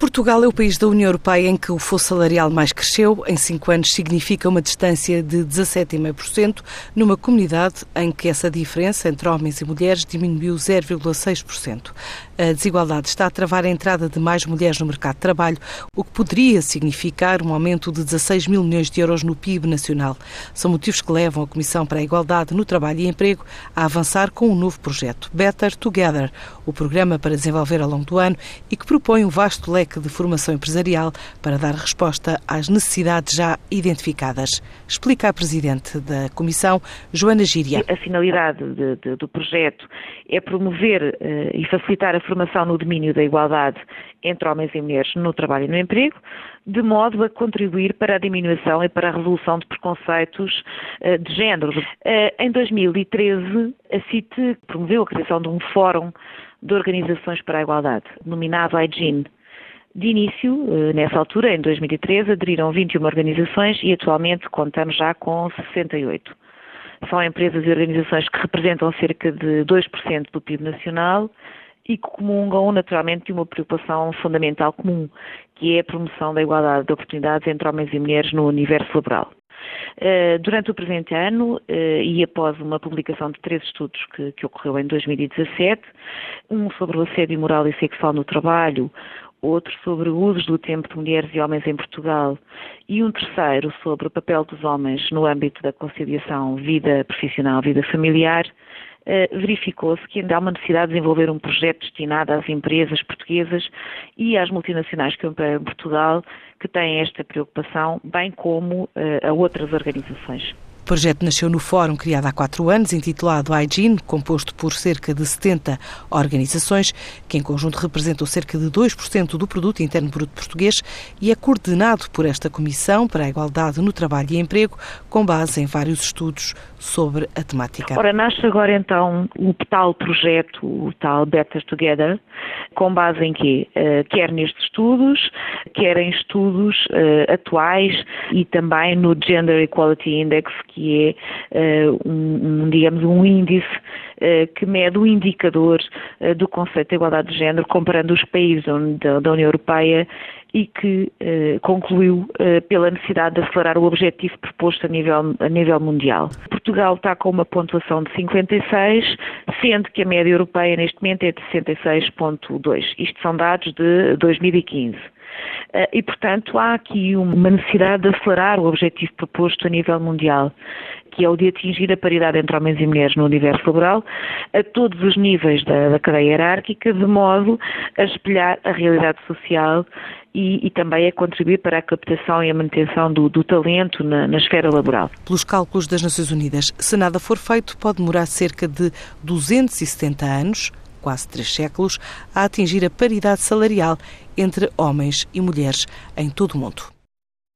Portugal é o país da União Europeia em que o fosso salarial mais cresceu. Em cinco anos significa uma distância de 17,5%, numa comunidade em que essa diferença entre homens e mulheres diminuiu 0,6%. A desigualdade está a travar a entrada de mais mulheres no mercado de trabalho, o que poderia significar um aumento de 16 mil milhões de euros no PIB nacional. São motivos que levam a Comissão para a Igualdade no Trabalho e Emprego a avançar com um novo projeto, Better Together, o programa para desenvolver ao longo do ano e que propõe um vasto leque de formação empresarial para dar resposta às necessidades já identificadas. Explica a Presidente da Comissão, Joana Gíria. A finalidade de, de, do projeto é promover uh, e facilitar a formação no domínio da igualdade entre homens e mulheres no trabalho e no emprego, de modo a contribuir para a diminuição e para a resolução de preconceitos uh, de género. Uh, em 2013, a CIT promoveu a criação de um fórum de organizações para a igualdade, denominado IGENE, de início, eh, nessa altura, em 2013, aderiram 21 organizações e atualmente contamos já com 68. São empresas e organizações que representam cerca de 2% do PIB nacional e que comungam naturalmente de uma preocupação fundamental comum, que é a promoção da igualdade de oportunidades entre homens e mulheres no universo laboral. Eh, durante o presente ano eh, e após uma publicação de três estudos que, que ocorreu em 2017, um sobre o assédio moral e sexual no trabalho, outro sobre usos do tempo de mulheres e homens em Portugal e um terceiro sobre o papel dos homens no âmbito da conciliação vida profissional, vida familiar, eh, verificou-se que ainda há uma necessidade de desenvolver um projeto destinado às empresas portuguesas e às multinacionais que operam em Portugal que têm esta preocupação, bem como eh, a outras organizações. O projeto nasceu no fórum criado há quatro anos, intitulado IGEN, composto por cerca de 70 organizações, que em conjunto representam cerca de 2% do produto interno bruto português e é coordenado por esta Comissão para a Igualdade no Trabalho e Emprego, com base em vários estudos sobre a temática. Ora, nasce agora então o tal projeto, o tal Better Together, com base em quê? Uh, quer nestes estudos, quer em estudos uh, atuais e também no Gender Equality Index, que é uh, um, um, digamos, um índice que mede o indicador do conceito de igualdade de género comparando os países da, da União Europeia e que eh, concluiu eh, pela necessidade de acelerar o objetivo proposto a nível, a nível mundial. Portugal está com uma pontuação de 56, sendo que a média europeia neste momento é de 66,2. Isto são dados de 2015. Eh, e, portanto, há aqui uma necessidade de acelerar o objetivo proposto a nível mundial, que é o de atingir a paridade entre homens e mulheres no universo laboral, a todos os níveis da, da cadeia hierárquica, de modo a espelhar a realidade social e, e, também a contribuir para a captação e a manutenção do, do talento na, na, esfera laboral. Pelos cálculos das Nações Unidas, se nada for feito, pode demorar cerca de 270 anos quase três séculos, a atingir a paridade salarial entre homens e mulheres em todo o mundo.